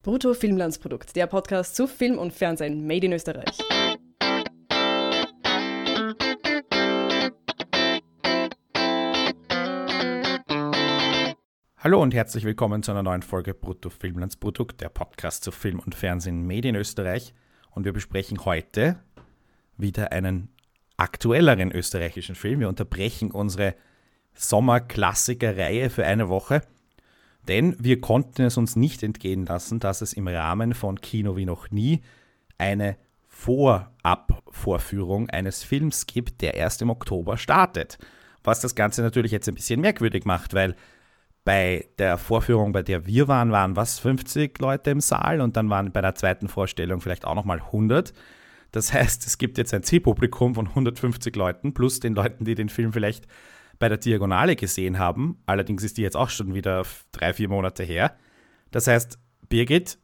Brutto Filmlandsprodukt, der Podcast zu Film und Fernsehen made in Österreich. Hallo und herzlich willkommen zu einer neuen Folge Brutto Filmlandsprodukt, der Podcast zu Film und Fernsehen made in Österreich. Und wir besprechen heute wieder einen aktuelleren österreichischen Film. Wir unterbrechen unsere Sommerklassiker-Reihe für eine Woche denn wir konnten es uns nicht entgehen lassen, dass es im Rahmen von Kino wie noch nie eine Vorab-Vorführung eines Films gibt, der erst im Oktober startet. Was das Ganze natürlich jetzt ein bisschen merkwürdig macht, weil bei der Vorführung, bei der wir waren, waren was 50 Leute im Saal und dann waren bei der zweiten Vorstellung vielleicht auch nochmal 100. Das heißt, es gibt jetzt ein Zielpublikum von 150 Leuten plus den Leuten, die den Film vielleicht bei der Diagonale gesehen haben. Allerdings ist die jetzt auch schon wieder drei, vier Monate her. Das heißt, Birgit,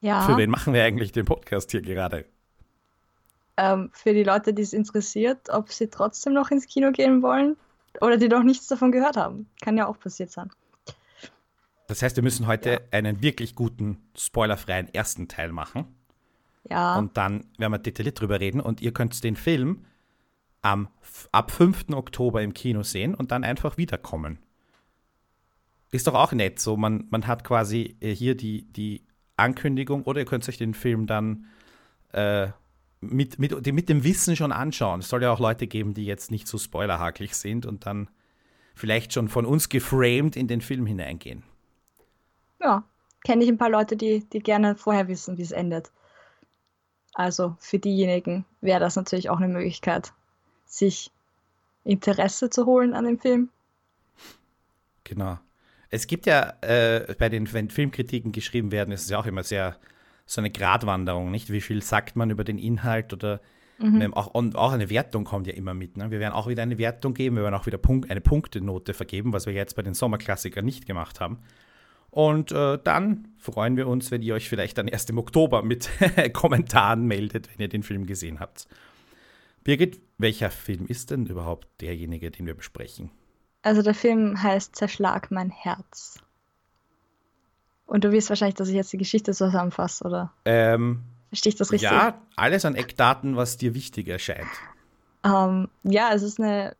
ja. für wen machen wir eigentlich den Podcast hier gerade? Ähm, für die Leute, die es interessiert, ob sie trotzdem noch ins Kino gehen wollen oder die noch nichts davon gehört haben. Kann ja auch passiert sein. Das heißt, wir müssen heute ja. einen wirklich guten, spoilerfreien ersten Teil machen. Ja. Und dann werden wir detailliert drüber reden und ihr könnt den Film am, ab 5. Oktober im Kino sehen und dann einfach wiederkommen. Ist doch auch nett. So, man, man hat quasi äh, hier die, die Ankündigung oder ihr könnt euch den Film dann äh, mit, mit, mit dem Wissen schon anschauen. Es soll ja auch Leute geben, die jetzt nicht so spoilerhaklich sind und dann vielleicht schon von uns geframed in den Film hineingehen. Ja, kenne ich ein paar Leute, die, die gerne vorher wissen, wie es endet. Also für diejenigen wäre das natürlich auch eine Möglichkeit sich Interesse zu holen an dem Film. Genau. Es gibt ja äh, bei den, wenn Filmkritiken geschrieben werden, ist es ja auch immer sehr so eine Gratwanderung, nicht? Wie viel sagt man über den Inhalt oder mhm. auch, und auch eine Wertung kommt ja immer mit. Ne? Wir werden auch wieder eine Wertung geben, wir werden auch wieder Punkt, eine Punktenote vergeben, was wir jetzt bei den Sommerklassikern nicht gemacht haben. Und äh, dann freuen wir uns, wenn ihr euch vielleicht dann erst im Oktober mit Kommentaren meldet, wenn ihr den Film gesehen habt. Birgit, welcher Film ist denn überhaupt derjenige, den wir besprechen? Also der Film heißt Zerschlag mein Herz. Und du weißt wahrscheinlich, dass ich jetzt die Geschichte zusammenfasse, oder? Ähm, Verstehe ich das richtig? Ja, alles an Eckdaten, was dir wichtig erscheint. Ähm, ja, es ist eine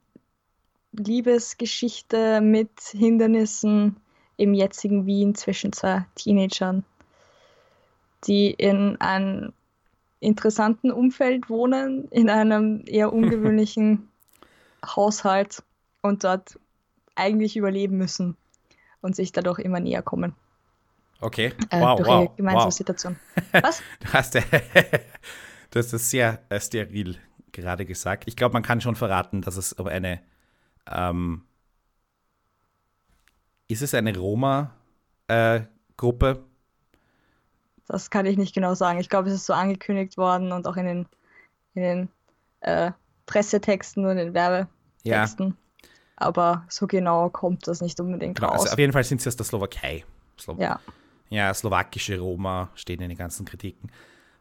Liebesgeschichte mit Hindernissen im jetzigen Wien zwischen zwei Teenagern, die in ein interessanten Umfeld wohnen, in einem eher ungewöhnlichen Haushalt und dort eigentlich überleben müssen und sich dadurch immer näher kommen. Okay, äh, wow, durch wow, gemeinsame wow. Situation. Was? du, hast, du hast das sehr äh, steril gerade gesagt. Ich glaube, man kann schon verraten, dass es aber eine ähm, ist es eine Roma-Gruppe, äh, das kann ich nicht genau sagen. Ich glaube, es ist so angekündigt worden und auch in den, in den äh, Pressetexten und den Werbetexten. Ja. Aber so genau kommt das nicht unbedingt genau, raus. Also auf jeden Fall sind sie aus der Slowakei. Slow ja. Ja, slowakische Roma stehen in den ganzen Kritiken.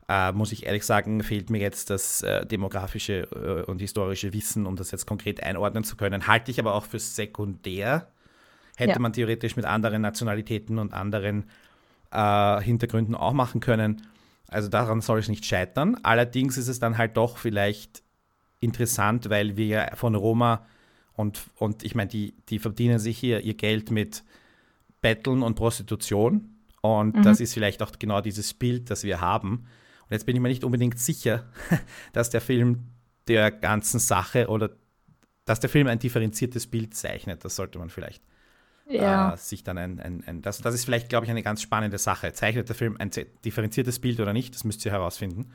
Äh, muss ich ehrlich sagen, fehlt mir jetzt das äh, demografische äh, und historische Wissen, um das jetzt konkret einordnen zu können. Halte ich aber auch für sekundär. Hätte ja. man theoretisch mit anderen Nationalitäten und anderen äh, Hintergründen auch machen können. Also daran soll es nicht scheitern. Allerdings ist es dann halt doch vielleicht interessant, weil wir von Roma und, und ich meine, die, die verdienen sich hier ihr Geld mit Betteln und Prostitution. Und mhm. das ist vielleicht auch genau dieses Bild, das wir haben. Und jetzt bin ich mir nicht unbedingt sicher, dass der Film der ganzen Sache oder dass der Film ein differenziertes Bild zeichnet. Das sollte man vielleicht ja. äh, sich dann ein, ein, ein das, das ist vielleicht, glaube ich, eine ganz spannende Sache. Zeichnet der Film ein differenziertes Bild oder nicht? Das müsst ihr herausfinden.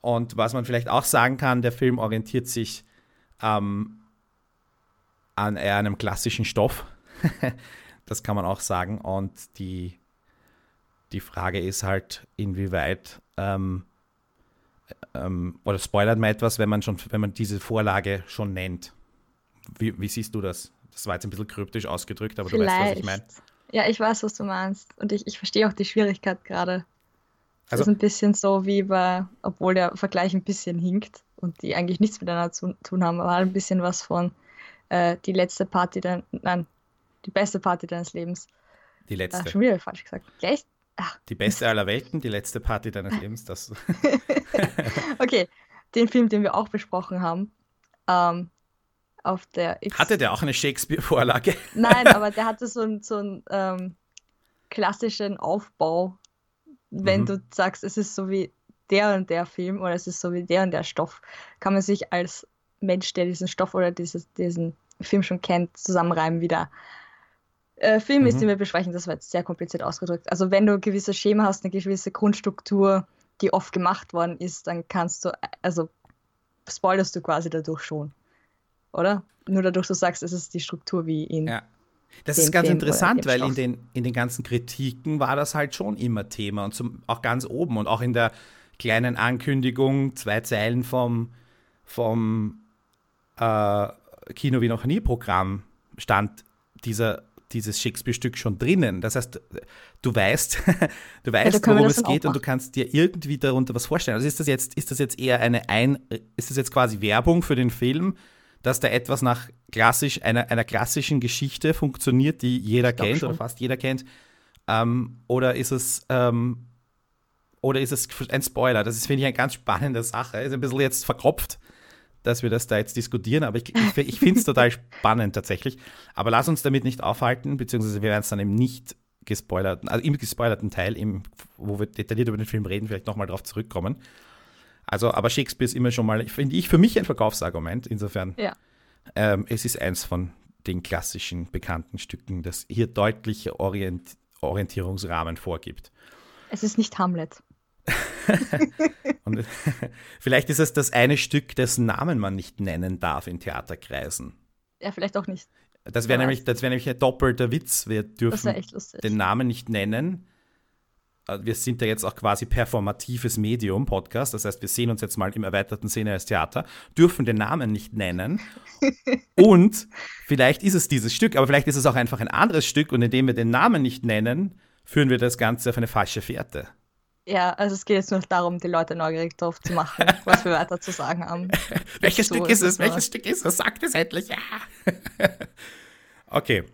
Und was man vielleicht auch sagen kann, der Film orientiert sich ähm, an einem klassischen Stoff. das kann man auch sagen. Und die, die Frage ist halt, inwieweit ähm, ähm, oder spoilert man etwas, wenn man schon, wenn man diese Vorlage schon nennt. Wie, wie siehst du das? Das war jetzt ein bisschen kryptisch ausgedrückt, aber Vielleicht. du weißt, was ich meine. Ja, ich weiß, was du meinst. Und ich, ich verstehe auch die Schwierigkeit gerade. Also, das ist ein bisschen so wie bei, obwohl der Vergleich ein bisschen hinkt und die eigentlich nichts miteinander zu tun haben, aber ein bisschen was von äh, die letzte Party, dein, nein, die beste Party deines Lebens. Die letzte. Äh, schon wieder falsch gesagt. Gleich, Ach. Die beste aller Welten, die letzte Party deines Lebens. Das. okay, den Film, den wir auch besprochen haben, ähm, auf der X Hatte der auch eine Shakespeare-Vorlage? Nein, aber der hatte so einen so einen, ähm, klassischen Aufbau. Wenn mhm. du sagst, es ist so wie der und der Film oder es ist so wie der und der Stoff, kann man sich als Mensch, der diesen Stoff oder dieses, diesen Film schon kennt, zusammenreimen wieder. Äh, Film mhm. ist, den wir besprechen, das war jetzt sehr kompliziert ausgedrückt. Also wenn du ein gewisses Schema hast, eine gewisse Grundstruktur, die oft gemacht worden ist, dann kannst du, also spoilerst du quasi dadurch schon. Oder? Nur dadurch, du sagst, es ist die Struktur wie in. Ja. Das ist ganz Film interessant, weil in den, in den ganzen Kritiken war das halt schon immer Thema und zum, auch ganz oben und auch in der kleinen Ankündigung, zwei Zeilen vom, vom äh, Kino wie noch nie Programm stand dieser, dieses Shakespeare-Stück schon drinnen. Das heißt, du weißt, du weißt, ja, worum es geht und du kannst dir irgendwie darunter was vorstellen. Also ist das jetzt, ist das jetzt eher eine ein, ist das jetzt quasi Werbung für den Film, dass da etwas nach klassisch, einer, einer klassischen Geschichte funktioniert, die jeder kennt oder fast jeder kennt? Ähm, oder ist es ähm, oder ist es ein Spoiler? Das ist, finde ich, eine ganz spannende Sache. Ist ein bisschen jetzt verkopft, dass wir das da jetzt diskutieren, aber ich, ich, ich finde es total spannend tatsächlich. Aber lass uns damit nicht aufhalten, beziehungsweise wir werden es dann im nicht gespoilerten, also im gespoilerten Teil, im, wo wir detailliert über den Film reden, vielleicht nochmal drauf zurückkommen. Also, aber Shakespeare ist immer schon mal, finde ich, für mich ein Verkaufsargument. Insofern, ja. ähm, es ist eins von den klassischen bekannten Stücken, das hier deutliche Orient Orientierungsrahmen vorgibt. Es ist nicht Hamlet. Und vielleicht ist es das eine Stück, dessen Namen man nicht nennen darf in Theaterkreisen. Ja, vielleicht auch nicht. Das wäre nämlich, wär nämlich ein doppelter Witz. Wir dürfen den Namen nicht nennen. Äh, wir sind ja jetzt auch quasi performatives Medium, Podcast. Das heißt, wir sehen uns jetzt mal im erweiterten Sinne als Theater, dürfen den Namen nicht nennen. und vielleicht ist es dieses Stück, aber vielleicht ist es auch einfach ein anderes Stück und indem wir den Namen nicht nennen, führen wir das Ganze auf eine falsche Fährte. Ja, also es geht jetzt nur darum, die Leute neugierig drauf zu machen, was wir weiter zu sagen haben. Welches so Stück ist es? Welches Stück ist es? Sagt es endlich. Ja. okay.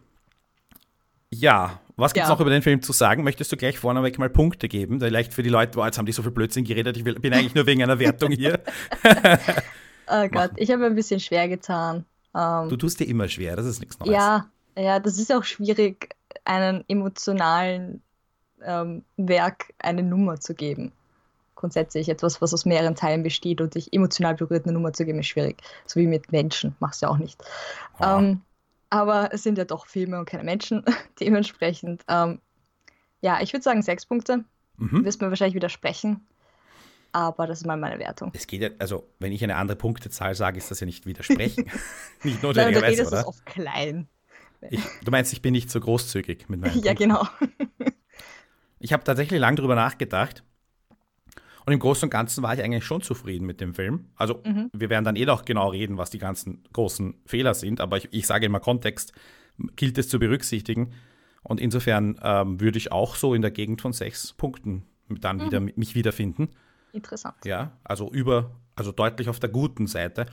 Ja, was gibt es ja. noch über den Film zu sagen? Möchtest du gleich vorneweg mal Punkte geben? Vielleicht für die Leute, boah, jetzt haben die so viel Blödsinn geredet, ich will, bin eigentlich nur wegen einer Wertung hier. oh Gott, ich habe ein bisschen schwer getan. Um, ähm, du tust dir immer schwer, das ist nichts Neues. Ja, ja, das ist auch schwierig, einen emotionalen ähm, Werk eine Nummer zu geben. Grundsätzlich etwas, was aus mehreren Teilen besteht und dich emotional berührt, eine Nummer zu geben, ist schwierig. So wie mit Menschen, machst du ja auch nicht. Ah. Ähm, aber es sind ja doch Filme und keine Menschen. Dementsprechend, ähm, ja, ich würde sagen sechs Punkte. Mhm. Wirst mir wahrscheinlich widersprechen. Aber das ist mal meine Wertung. Es geht ja, also wenn ich eine andere Punktezahl sage, ist das ja nicht widersprechen. nicht notwendigerweise, Nein, du oder? oft klein. Ich, du meinst, ich bin nicht so großzügig mit meinen Ja, Punkten. genau. Ich habe tatsächlich lange darüber nachgedacht. Und im Großen und Ganzen war ich eigentlich schon zufrieden mit dem Film. Also, mhm. wir werden dann eh noch genau reden, was die ganzen großen Fehler sind. Aber ich, ich sage immer, Kontext gilt es zu berücksichtigen. Und insofern ähm, würde ich auch so in der Gegend von sechs Punkten dann mhm. wieder mich wiederfinden. Interessant. Ja, also über, also deutlich auf der guten Seite.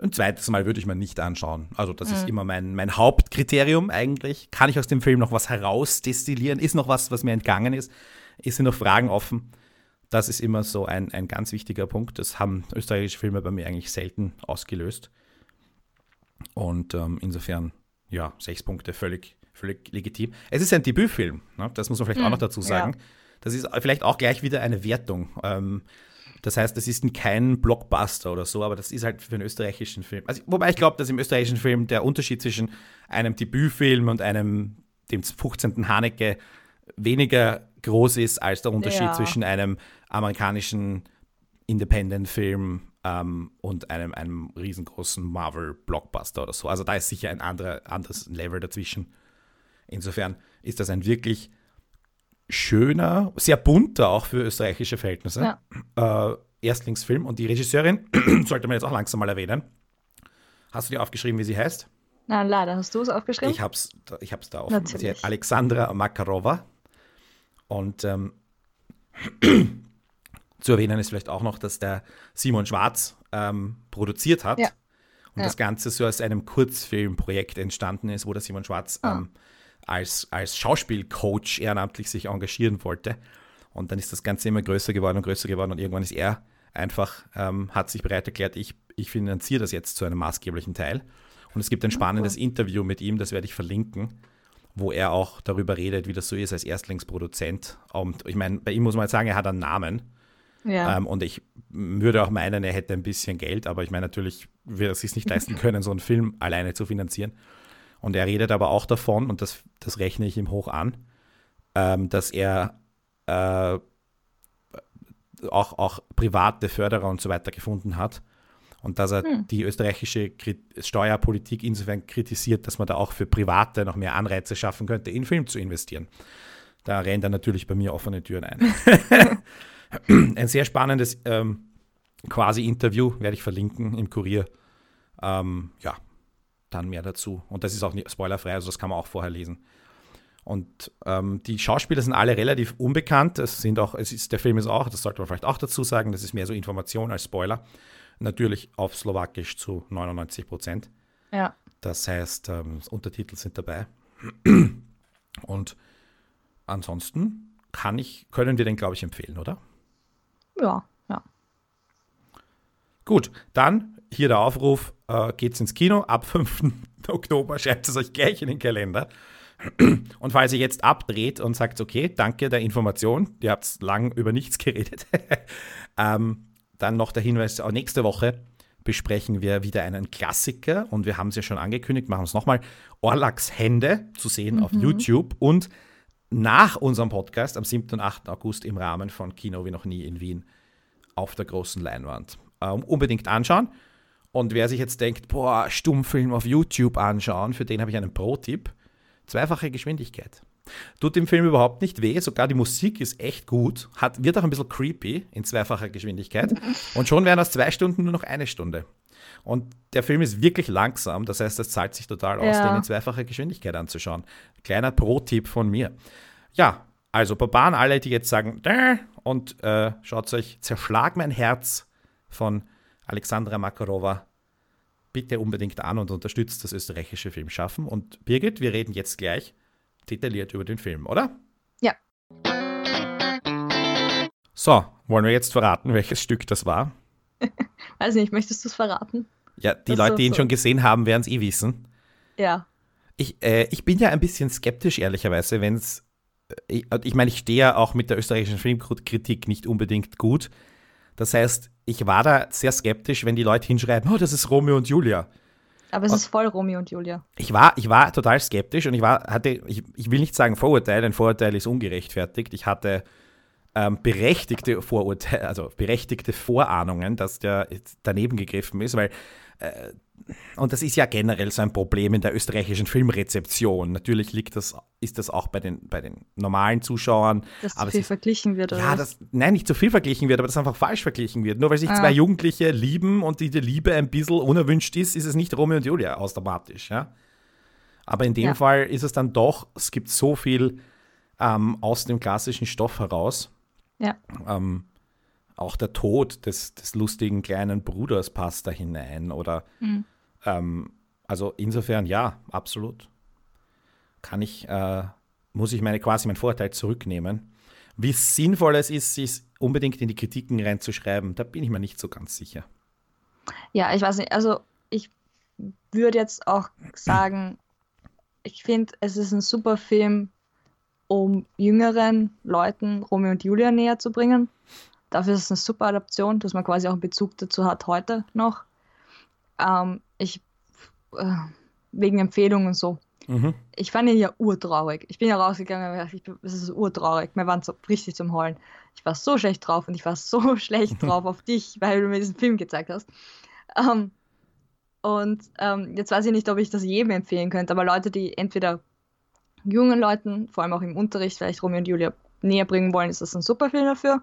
Ein zweites Mal würde ich mir nicht anschauen. Also, das mhm. ist immer mein, mein Hauptkriterium eigentlich. Kann ich aus dem Film noch was herausdestillieren? Ist noch was, was mir entgangen ist? Ist sind noch Fragen offen? Das ist immer so ein, ein ganz wichtiger Punkt. Das haben österreichische Filme bei mir eigentlich selten ausgelöst. Und ähm, insofern, ja, sechs Punkte völlig, völlig legitim. Es ist ein Debütfilm, ne? das muss man vielleicht mhm. auch noch dazu sagen. Ja. Das ist vielleicht auch gleich wieder eine Wertung. Ähm, das heißt, es ist kein Blockbuster oder so, aber das ist halt für einen österreichischen Film. Also, wobei ich glaube, dass im österreichischen Film der Unterschied zwischen einem Debütfilm und einem, dem 15. Haneke, weniger groß ist als der Unterschied ja. zwischen einem amerikanischen Independent-Film ähm, und einem, einem riesengroßen Marvel-Blockbuster oder so. Also da ist sicher ein anderer, anderes Level dazwischen. Insofern ist das ein wirklich schöner, sehr bunter auch für österreichische Verhältnisse. Ja. Äh, Erstlingsfilm und die Regisseurin sollte man jetzt auch langsam mal erwähnen. Hast du dir aufgeschrieben, wie sie heißt? Na, leider. Hast du es aufgeschrieben? Ich habe es ich hab's da offen. Alexandra Makarova. Und ähm, zu erwähnen ist vielleicht auch noch, dass der Simon Schwarz ähm, produziert hat. Ja. Und ja. das Ganze so aus einem Kurzfilmprojekt entstanden ist, wo der Simon Schwarz ah. ähm, als, als Schauspielcoach ehrenamtlich sich engagieren wollte. Und dann ist das Ganze immer größer geworden und größer geworden und irgendwann ist er einfach, ähm, hat sich bereit erklärt, ich, ich finanziere das jetzt zu einem maßgeblichen Teil. Und es gibt ein spannendes okay. Interview mit ihm, das werde ich verlinken, wo er auch darüber redet, wie das so ist als Erstlingsproduzent. Und ich meine, bei ihm muss man halt sagen, er hat einen Namen. Ja. Ähm, und ich würde auch meinen, er hätte ein bisschen Geld, aber ich meine, natürlich wird er es sich nicht leisten können, so einen Film alleine zu finanzieren. Und er redet aber auch davon, und das, das rechne ich ihm hoch an, ähm, dass er äh, auch, auch private Förderer und so weiter gefunden hat. Und dass er hm. die österreichische Steuerpolitik insofern kritisiert, dass man da auch für Private noch mehr Anreize schaffen könnte, in Film zu investieren. Da rennt er natürlich bei mir offene Türen ein. Ein sehr spannendes ähm, quasi Interview, werde ich verlinken im Kurier. Ähm, ja, dann mehr dazu. Und das ist auch nicht spoilerfrei, also das kann man auch vorher lesen. Und ähm, die Schauspieler sind alle relativ unbekannt. Es sind auch, es ist, der Film ist auch, das sollte man vielleicht auch dazu sagen, das ist mehr so Information als Spoiler. Natürlich auf Slowakisch zu 99 Prozent. Ja. Das heißt, ähm, Untertitel sind dabei. Und ansonsten kann ich, können wir den, glaube ich, empfehlen, oder? Ja, ja. Gut, dann hier der Aufruf, äh, geht's ins Kino. Ab 5. Oktober schreibt es euch gleich in den Kalender. Und falls ihr jetzt abdreht und sagt, okay, danke der Information, ihr habt lang über nichts geredet, ähm, dann noch der Hinweis, auch nächste Woche besprechen wir wieder einen Klassiker und wir haben es ja schon angekündigt, machen es nochmal, Orlaks Hände zu sehen mhm. auf YouTube und nach unserem Podcast am 7. und 8. August im Rahmen von Kino wie noch nie in Wien auf der großen Leinwand. Ähm, unbedingt anschauen. Und wer sich jetzt denkt, boah, Stummfilm auf YouTube anschauen, für den habe ich einen Pro-Tipp. Zweifache Geschwindigkeit. Tut dem Film überhaupt nicht weh, sogar die Musik ist echt gut, hat, wird auch ein bisschen creepy in zweifacher Geschwindigkeit. Und schon wären das zwei Stunden nur noch eine Stunde. Und der Film ist wirklich langsam, das heißt, es zahlt sich total aus, ja. den in zweifacher Geschwindigkeit anzuschauen. Kleiner Pro-Tipp von mir. Ja, also Barbaren, alle, die jetzt sagen, und äh, schaut euch Zerschlag mein Herz von Alexandra Makarova bitte unbedingt an und unterstützt das österreichische Filmschaffen. Und Birgit, wir reden jetzt gleich detailliert über den Film, oder? Ja. So, wollen wir jetzt verraten, welches Stück das war? Weiß nicht, möchtest du es verraten? Ja, die das Leute, die ihn so. schon gesehen haben, werden es eh wissen. Ja. Ich, äh, ich bin ja ein bisschen skeptisch, ehrlicherweise, wenn es. Äh, ich, ich meine, ich stehe ja auch mit der österreichischen Filmkritik nicht unbedingt gut. Das heißt, ich war da sehr skeptisch, wenn die Leute hinschreiben, oh, das ist Romeo und Julia. Aber es ist voll Romeo und Julia. Ich war, ich war total skeptisch und ich war, hatte, ich, ich will nicht sagen Vorurteil, ein Vorurteil ist ungerechtfertigt. Ich hatte ähm, berechtigte Vorurteile, also berechtigte Vorahnungen, dass der daneben gegriffen ist, weil äh, und das ist ja generell so ein Problem in der österreichischen Filmrezeption. Natürlich liegt das, ist das auch bei den, bei den normalen Zuschauern. Dass zu viel ist, verglichen wird, oder? Ja, das, nein, nicht zu viel verglichen wird, aber dass einfach falsch verglichen wird. Nur weil sich ah. zwei Jugendliche lieben und diese Liebe ein bisschen unerwünscht ist, ist es nicht Romeo und Julia automatisch, ja. Aber in dem ja. Fall ist es dann doch, es gibt so viel ähm, aus dem klassischen Stoff heraus. Ja. Ähm, auch der Tod des, des lustigen kleinen Bruders passt da hinein. Oder mhm. ähm, also insofern ja, absolut. Kann ich, äh, muss ich meine quasi meinen Vorteil zurücknehmen. Wie sinnvoll es ist, sich unbedingt in die Kritiken reinzuschreiben, da bin ich mir nicht so ganz sicher. Ja, ich weiß nicht, also ich würde jetzt auch sagen, ich finde, es ist ein super Film, um jüngeren Leuten Romeo und Julia näher zu bringen. Dafür ist es eine super Adaption, dass man quasi auch einen Bezug dazu hat heute noch. Ähm, ich, äh, wegen Empfehlungen und so. Mhm. Ich fand ihn ja urtraurig. Ich bin ja rausgegangen und gedacht, es ist urtraurig. Wir waren so richtig zum Heulen. Ich war so schlecht drauf und ich war so schlecht drauf auf dich, weil du mir diesen Film gezeigt hast. Ähm, und ähm, jetzt weiß ich nicht, ob ich das jedem empfehlen könnte, aber Leute, die entweder jungen Leuten, vor allem auch im Unterricht, vielleicht Romeo und Julia näher bringen wollen, ist das ein super Film dafür.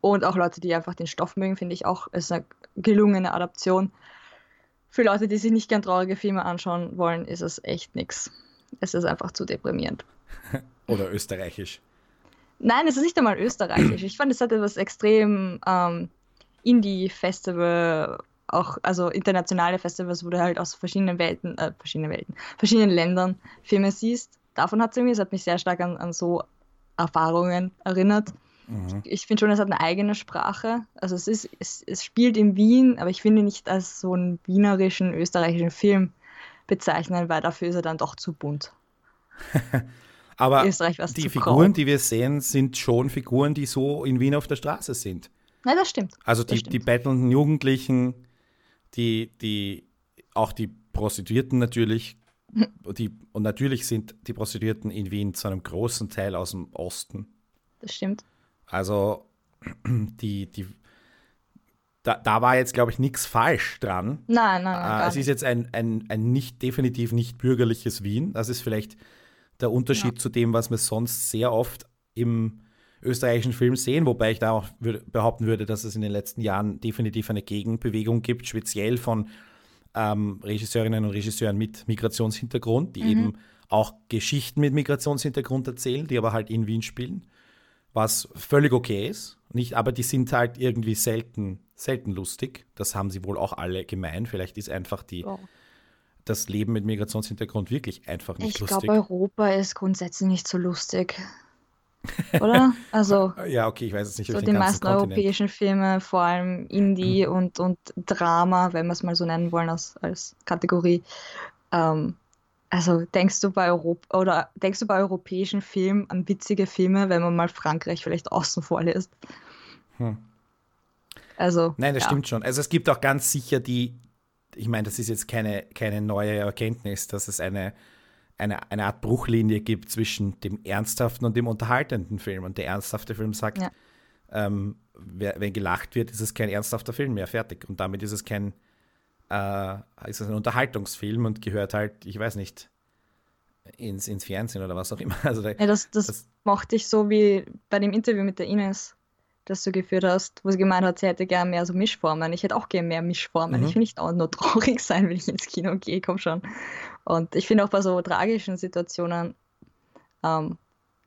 Und auch Leute, die einfach den Stoff mögen, finde ich auch, ist eine gelungene Adaption. Für Leute, die sich nicht gern traurige Filme anschauen wollen, ist es echt nichts. Es ist einfach zu deprimierend. Oder österreichisch. Nein, es ist nicht einmal österreichisch. Ich fand, es hat etwas extrem ähm, Indie-Festival, auch also internationale Festivals, wo du halt aus verschiedenen Welten, äh, verschiedenen Welten, verschiedenen Ländern Filme siehst. Davon hat es irgendwie, es hat mich sehr stark an, an so Erfahrungen erinnert. Mhm. Ich finde schon, es hat eine eigene Sprache. Also es ist, es, es spielt in Wien, aber ich finde nicht als so einen wienerischen, österreichischen Film bezeichnen, weil dafür ist er dann doch zu bunt. aber die Figuren, die wir sehen, sind schon Figuren, die so in Wien auf der Straße sind. Ja, das stimmt. Also die, stimmt. die bettelnden Jugendlichen, die, die, auch die Prostituierten natürlich, die, und natürlich sind die Prostituierten in Wien zu einem großen Teil aus dem Osten. Das stimmt. Also die, die, da, da war jetzt, glaube ich, nichts falsch dran. Nein, nein, nein. Äh, es ist jetzt ein, ein, ein nicht, definitiv nicht bürgerliches Wien. Das ist vielleicht der Unterschied ja. zu dem, was wir sonst sehr oft im österreichischen Film sehen, wobei ich da auch behaupten würde, dass es in den letzten Jahren definitiv eine Gegenbewegung gibt, speziell von ähm, Regisseurinnen und Regisseuren mit Migrationshintergrund, die mhm. eben auch Geschichten mit Migrationshintergrund erzählen, die aber halt in Wien spielen, was völlig okay ist. Nicht, aber die sind halt irgendwie selten, selten lustig. Das haben sie wohl auch alle gemein. Vielleicht ist einfach die, oh. das Leben mit Migrationshintergrund wirklich einfach nicht ich lustig. Ich glaube, Europa ist grundsätzlich nicht so lustig. Oder? Also. ja, okay, ich weiß es nicht. So die meisten Kontinent. europäischen Filme, vor allem Indie mhm. und, und Drama, wenn wir es mal so nennen wollen als, als Kategorie. Ähm, also denkst du bei Europa oder denkst du bei europäischen Filmen an witzige Filme, wenn man mal Frankreich vielleicht außen vor lässt? Hm. Also. Nein, das ja. stimmt schon. Also es gibt auch ganz sicher die, ich meine, das ist jetzt keine, keine neue Erkenntnis, dass es eine eine, eine Art Bruchlinie gibt zwischen dem ernsthaften und dem unterhaltenden Film. Und der ernsthafte Film sagt, ja. ähm, wer, wenn gelacht wird, ist es kein ernsthafter Film mehr, fertig. Und damit ist es kein, äh, ist es ein Unterhaltungsfilm und gehört halt, ich weiß nicht, ins, ins Fernsehen oder was auch immer. Also da, ja, das, das, das mochte ich so wie bei dem Interview mit der Ines, das du geführt hast, wo sie gemeint hat, sie hätte gerne mehr so Mischformen. Ich hätte auch gerne mehr Mischformen. Mhm. Ich will nicht auch nur traurig sein, wenn ich ins Kino gehe, komm schon. Und ich finde auch bei so tragischen Situationen ähm,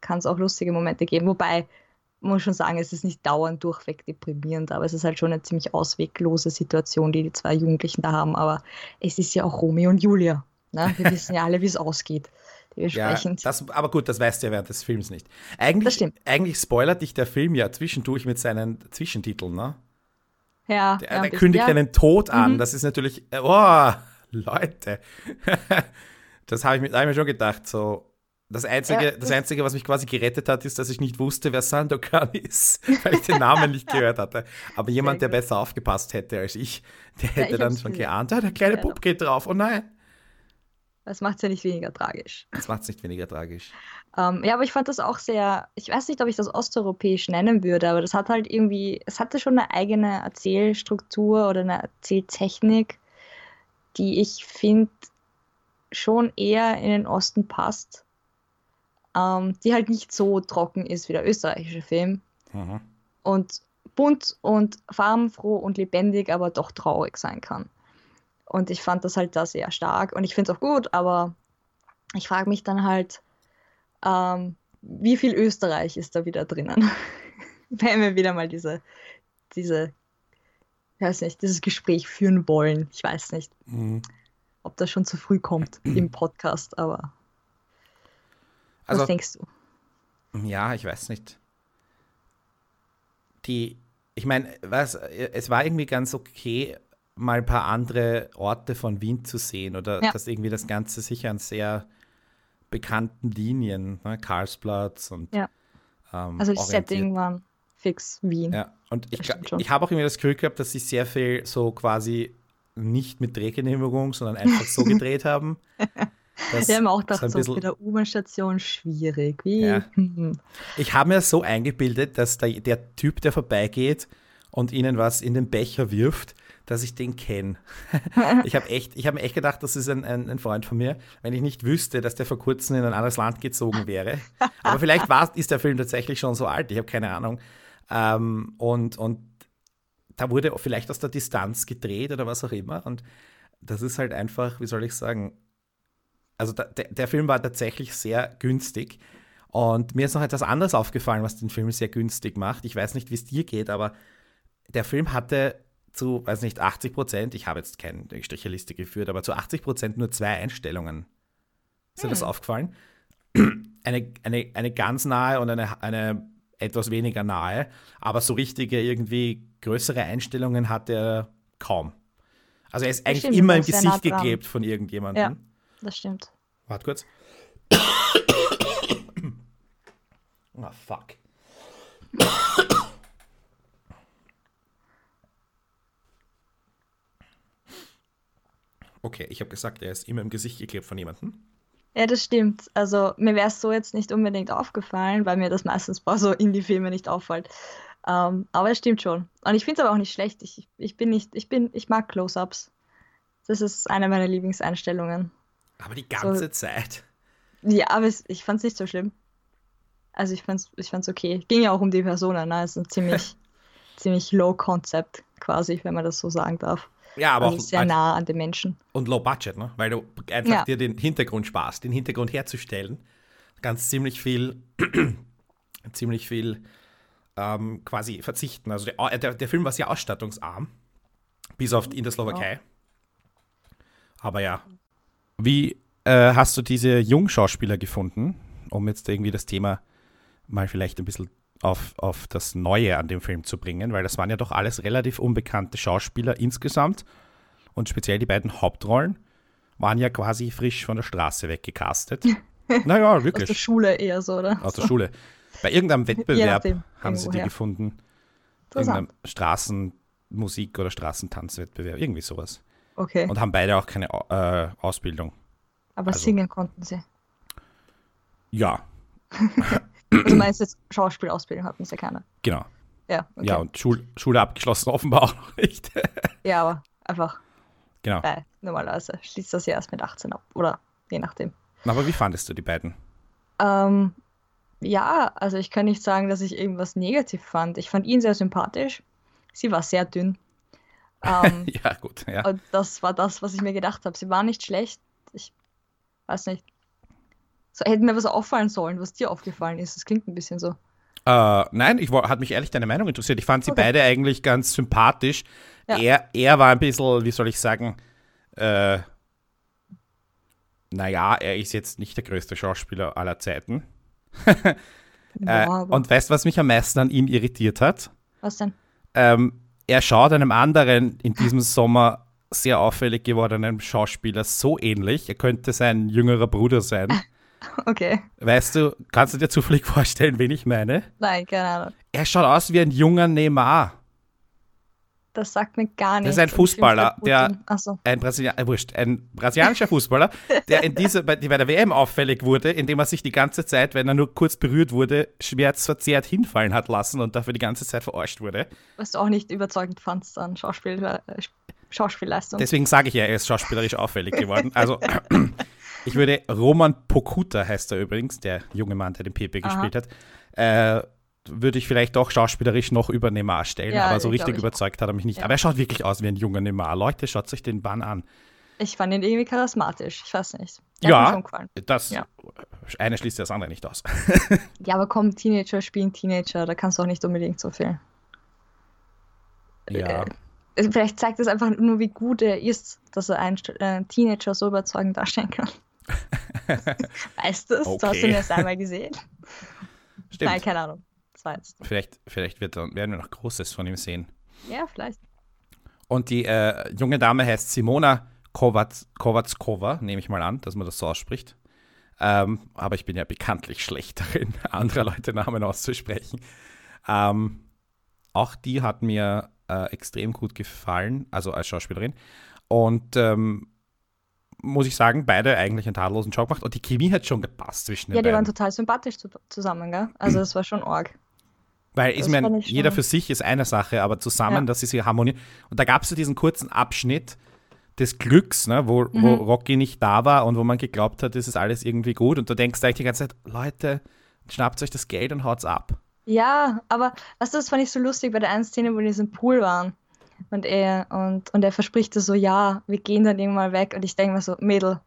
kann es auch lustige Momente geben. Wobei, muss schon sagen, es ist nicht dauernd durchweg deprimierend, aber es ist halt schon eine ziemlich ausweglose Situation, die die zwei Jugendlichen da haben. Aber es ist ja auch Romeo und Julia. Ne? Wir wissen ja alle, wie es ausgeht. Dementsprechend. Ja, das, aber gut, das weißt du ja während des Films nicht. Eigentlich, eigentlich spoilert dich der Film ja zwischendurch mit seinen Zwischentiteln, ne? Ja. Der, ja, der kündigt ja. einen Tod an. Mhm. Das ist natürlich, oh, Leute. das habe ich, hab ich mir schon gedacht. So, das Einzige, ja, das Einzige, was mich quasi gerettet hat, ist, dass ich nicht wusste, wer Sandokan ist, weil ich den Namen nicht gehört hatte. Aber jemand, der besser aufgepasst hätte als ich, der hätte ja, dann schon geahnt, ah, der kleine Bub geht drauf, oh nein. Das macht es ja nicht weniger tragisch. Das macht es nicht weniger tragisch. Ähm, ja, aber ich fand das auch sehr, ich weiß nicht, ob ich das osteuropäisch nennen würde, aber das hat halt irgendwie, es hatte schon eine eigene Erzählstruktur oder eine Erzähltechnik, die ich finde schon eher in den Osten passt, ähm, die halt nicht so trocken ist wie der österreichische Film. Mhm. Und bunt und farbenfroh und lebendig, aber doch traurig sein kann. Und ich fand das halt da sehr stark und ich finde es auch gut, aber ich frage mich dann halt, ähm, wie viel Österreich ist da wieder drinnen? Wenn wir wieder mal diese, diese, ich weiß nicht, dieses Gespräch führen wollen. Ich weiß nicht, mhm. ob das schon zu früh kommt im Podcast, aber also, was denkst du? Ja, ich weiß nicht. Die, ich meine, was, es war irgendwie ganz okay, mal ein paar andere Orte von Wien zu sehen oder ja. dass irgendwie das Ganze sicher an sehr bekannten Linien, ne? Karlsplatz und ja. ähm, Also das Setting waren fix Wien. Ja, und ich, ich habe auch irgendwie das Gefühl gehabt, dass sie sehr viel so quasi nicht mit Drehgenehmigung, sondern einfach so gedreht haben. Wir haben auch gedacht, so mit der U-Bahn-Station schwierig. Wie? Ja. Ich habe mir so eingebildet, dass der, der Typ, der vorbeigeht und ihnen was in den Becher wirft, dass ich den kenne. ich habe echt, ich mir echt gedacht, das ist ein, ein, ein, Freund von mir, wenn ich nicht wüsste, dass der vor kurzem in ein anderes Land gezogen wäre. Aber vielleicht war, ist der Film tatsächlich schon so alt, ich habe keine Ahnung. Ähm, und, und da wurde vielleicht aus der Distanz gedreht oder was auch immer. Und das ist halt einfach, wie soll ich sagen, also da, der, der Film war tatsächlich sehr günstig. Und mir ist noch etwas anderes aufgefallen, was den Film sehr günstig macht. Ich weiß nicht, wie es dir geht, aber der Film hatte zu, weiß nicht, 80 Prozent, ich habe jetzt keine Stricherliste geführt, aber zu 80 Prozent nur zwei Einstellungen. Ist dir hm. das aufgefallen? eine, eine, eine ganz nahe und eine, eine etwas weniger nahe. Aber so richtige, irgendwie größere Einstellungen hat er kaum. Also er ist eigentlich stimmt, immer er im Gesicht geklebt von irgendjemandem. Ja. Das stimmt. Warte kurz. Ah, fuck. Okay, ich habe gesagt, er ist immer im Gesicht geklebt von jemandem. Ja, das stimmt. Also mir wäre es so jetzt nicht unbedingt aufgefallen, weil mir das meistens bei so Indie-Filmen nicht auffällt. Ähm, aber es stimmt schon. Und ich finde es aber auch nicht schlecht. Ich, ich bin nicht, ich bin, ich mag Close-Ups. Das ist eine meiner Lieblingseinstellungen. Aber die ganze Zeit. Ja, aber es, ich fand es nicht so schlimm. Also ich fand's, ich fand's okay. Ging ja auch um die Personen, ne? Es ist ein ziemlich, ziemlich low concept quasi, wenn man das so sagen darf. Ja, aber also auch sehr nah an den Menschen. und low budget, ne? Weil du einfach Ja. dir den Hintergrund sparst, den Hintergrund herzustellen. Ganz ziemlich viel, ziemlich viel ähm, quasi verzichten. Also der, der, der Film war sehr ausstattungsarm, bis auf in der Slowakei. Aber ja. Wie äh, hast du diese Jungschauspieler gefunden, um jetzt irgendwie das Thema mal vielleicht ein bisschen auf, auf das Neue an dem Film zu bringen? Weil das waren ja doch alles relativ unbekannte Schauspieler insgesamt. Und speziell die beiden Hauptrollen waren ja quasi frisch von der Straße weggecastet. naja, Aus der wirklich. Schule eher so, oder? Aus der Schule. Bei irgendeinem Wettbewerb haben sie die irgendwoher. gefunden. Irgendeinem Straßenmusik- oder Straßentanzwettbewerb, irgendwie sowas. Okay. Und haben beide auch keine äh, Ausbildung. aber also- singen konnten sie. Ja, Also meinst du jetzt Schauspielausbildung hatten sie keine? genau. Ja, okay. Ja, und Schul Schule abgeschlossen offenbar auch noch nicht. Ja, aber einfach, genau. weil normalerweise schließt das ja erst mit 18 ab. Oder je nachdem. Aber wie fandest du die beiden? Ähm, ja, also ich kann nicht sagen, dass ich irgendwas negativ fand. Ich fand ihn sehr sympathisch. Sie war sehr dünn. Ähm, Ja, gut. Ja. und das war das, was ich mir gedacht habe. Sie war nicht schlecht. Ich weiß nicht. So hätte mir was auffallen sollen, was dir aufgefallen ist. Das klingt ein bisschen so. Äh, nein, ich wo- hat mich ehrlich deine Meinung interessiert. Ich fand sie Okay. beide eigentlich ganz sympathisch. Ja. Er, er war ein bisschen, wie soll ich sagen, äh, naja, er ist jetzt nicht der größte Schauspieler aller Zeiten. Äh, Ja, aber und weißt du, was mich am meisten an ihm irritiert hat? was denn? Ähm, er schaut einem anderen in diesem Sommer sehr auffällig gewordenen Schauspieler so ähnlich. Er könnte sein jüngerer Bruder sein. Okay. Weißt du, kannst du dir zufällig vorstellen, wen ich meine? Nein, keine Ahnung. Er schaut aus wie ein junger Neymar. Das sagt mir gar nichts. ist ein Fußballer, der- Achso. Ein, Brasilia äh, wurscht, ein brasilianischer Fußballer, der in diese, bei, bei der WM auffällig wurde, indem er sich die ganze Zeit, wenn er nur kurz berührt wurde, schmerzverzerrt hinfallen hat lassen und dafür die ganze Zeit verarscht wurde. Was du auch nicht überzeugend fandst an Schauspiel, äh, Schauspielleistung. Deswegen sage ich ja, er ist schauspielerisch auffällig geworden. Also, ich würde Roman Pokuta heißt er übrigens, der junge Mann, der den Pepe Aha. gespielt hat, äh, würde ich vielleicht doch schauspielerisch noch über Neymar stellen, Ja, aber so richtig ich. überzeugt hat er mich nicht. Ja. Aber er schaut wirklich aus wie ein junger Neymar. Leute, schaut euch den Bann an. Ich fand ihn irgendwie charismatisch. Ich weiß nicht. Der Ja. Das Ja. eine schließt das andere nicht aus. Ja, aber komm, Teenager spielen Teenager, da kannst du auch nicht unbedingt so viel. ja. Also Vielleicht zeigt es einfach nur, wie gut er ist, dass er einen äh, Teenager so überzeugend darstellen kann. weißt du es? Du hast Okay. ihn erst einmal gesehen. Stimmt. Nein, keine Ahnung. Das war jetzt. Vielleicht, vielleicht wird, werden wir noch Großes von ihm sehen. Ja, vielleicht. Und die äh, junge Dame heißt Simona Kovac, Kovackova, nehme ich mal an, dass man das so ausspricht. Ähm, aber ich bin ja bekanntlich schlecht darin, anderer Leute Namen auszusprechen. Ähm, auch die hat mir äh, extrem gut gefallen, also als Schauspielerin. Und ähm, muss ich sagen, beide eigentlich einen tadellosen Job gemacht. Und die Chemie hat schon gepasst zwischen den Ja, die waren beiden. total sympathisch zu, zusammen, gell? Also, das war schon arg. Weil ich Das meine, jeder für sich ist eine Sache, aber zusammen, Ja. dass sie sich harmonieren. Und da gab es so diesen kurzen Abschnitt des Glücks, ne, wo, wo Mhm. Rocky nicht da war und wo man geglaubt hat, es ist alles irgendwie gut. Und du denkst eigentlich die ganze Zeit, Leute, schnappt euch das Geld und haut's ab. Ja, aber weißt du, das fand ich so lustig bei der einen Szene, wo die in diesem Pool waren. Und er, und, und er verspricht so, ja, wir gehen dann irgendwann weg. Und ich denke mir so, Mädel,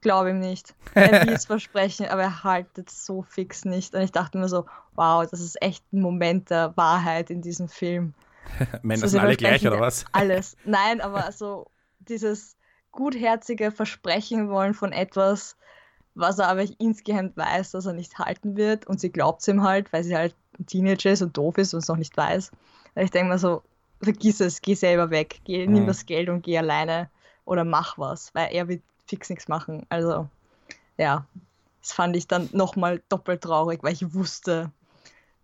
glaub ihm nicht. Er will es versprechen, aber er haltet so fix nicht. Und ich dachte mir so, wow, das ist echt ein Moment der Wahrheit in diesem Film. Männer So, sind alle gleich, oder was? Alles. Nein, aber so dieses gutherzige Versprechen wollen von etwas, was er aber insgeheim weiß, dass er nicht halten wird und sie glaubt es ihm halt, weil sie halt ein Teenager ist und doof ist und es noch nicht weiß. Und ich denke mir so, vergiss es, geh selber weg, geh, mhm. nimm das Geld und geh alleine oder mach was, weil er wird fix nichts machen. Also, ja, das fand ich dann nochmal doppelt traurig, weil ich wusste,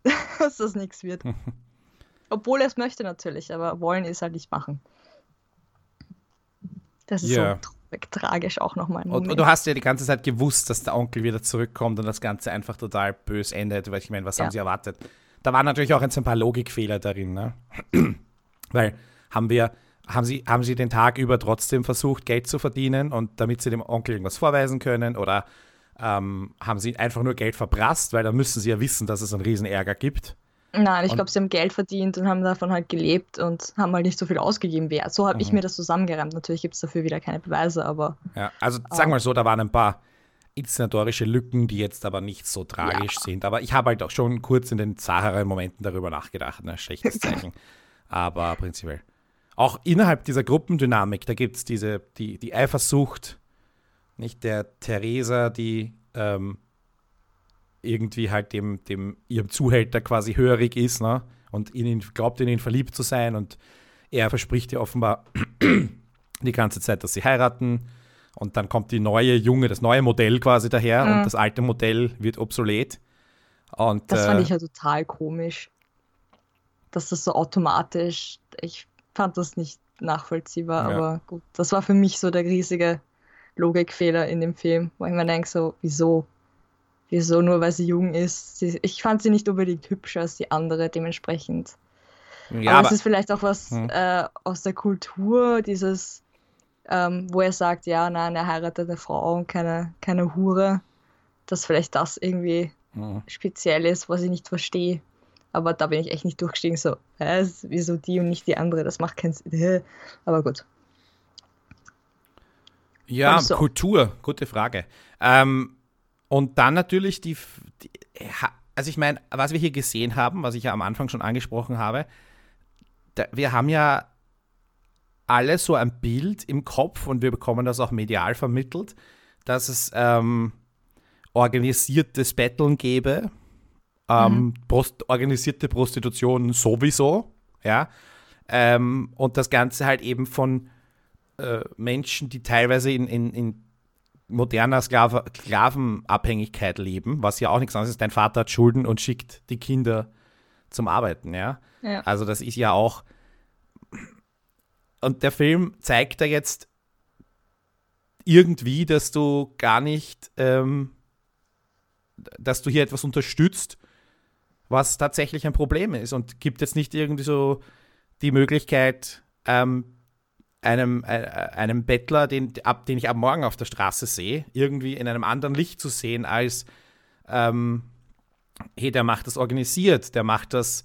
dass das nichts wird. Obwohl er es möchte natürlich, aber wollen ist halt nicht machen. Das ist yeah. so tragisch auch nochmal. Und, und, du hast ja die ganze Zeit gewusst, dass der Onkel wieder zurückkommt und das Ganze einfach total bös endet, weil ich meine, was ja. haben sie erwartet? Da waren natürlich auch ein paar Logikfehler darin, ne? Weil haben wir, haben sie, haben sie den Tag über trotzdem versucht, Geld zu verdienen und damit sie dem Onkel irgendwas vorweisen können oder ähm, haben sie einfach nur Geld verprasst, weil dann müssen sie ja wissen, dass es einen riesen Ärger gibt. Nein, ich glaube, sie haben Geld verdient und haben davon halt gelebt und haben halt nicht so viel ausgegeben. So habe mhm. ich mir das zusammengeräumt. Natürlich gibt es dafür wieder keine Beweise, aber. Ja, also sagen wir mal so, da waren ein paar inszenatorische Lücken, die jetzt aber nicht so tragisch ja. sind. Aber ich habe halt auch schon kurz in den zaheren Momenten darüber nachgedacht. Ne? Schlechtes Zeichen. Aber prinzipiell. Auch innerhalb dieser Gruppendynamik, da gibt es diese, die, die Eifersucht, nicht der Theresa, die ähm, irgendwie halt dem, dem ihrem Zuhälter quasi hörig ist, ne? Und in ihn, glaubt in ihn verliebt zu sein und er verspricht ihr offenbar die ganze Zeit, dass sie heiraten. Und dann kommt die neue Junge, das neue Modell quasi daher mhm. und das alte Modell wird obsolet. Und, das fand äh, ich ja total komisch. Dass das so automatisch, ich fand das nicht nachvollziehbar, ja. aber gut, das war für mich so der riesige Logikfehler in dem Film, wo ich mir denke, so, wieso? Wieso nur, weil sie jung ist? Sie, ich fand sie nicht unbedingt hübscher als die andere, dementsprechend. Ja, aber, aber, es ist vielleicht auch was hm. äh, aus der Kultur, dieses, ähm, wo er sagt, ja, nein, er heiratet eine Frau und keine, keine Hure, dass vielleicht das irgendwie hm. speziell ist, was ich nicht verstehe. Aber da bin ich echt nicht durchgestiegen, so, äh, wieso die und nicht die andere, das macht keinen Sinn. Aber gut. Ja, so. Kultur, gute Frage. Ähm, und dann natürlich die, die also ich meine, was wir hier gesehen haben, was ich ja am Anfang schon angesprochen habe, da, wir haben ja alle so ein Bild im Kopf und wir bekommen das auch medial vermittelt, dass es ähm, organisiertes Betteln gäbe, ähm, mhm. Prost organisierte Prostitution sowieso, ja, ähm, und das Ganze halt eben von äh, Menschen, die teilweise in, in, in moderner Sklave, Sklavenabhängigkeit leben, was ja auch nichts anderes ist. Dein Vater hat Schulden und schickt die Kinder zum Arbeiten, ja. ja. Also das ist ja auch. Und der Film zeigt da jetzt irgendwie, dass du gar nicht, ähm, dass du hier etwas unterstützt, was tatsächlich ein Problem ist und gibt jetzt nicht irgendwie so die Möglichkeit, ähm, einem, äh, einem Bettler, den, ab, den ich ab morgen auf der Straße sehe, irgendwie in einem anderen Licht zu sehen als, ähm, hey, der macht das organisiert, der macht das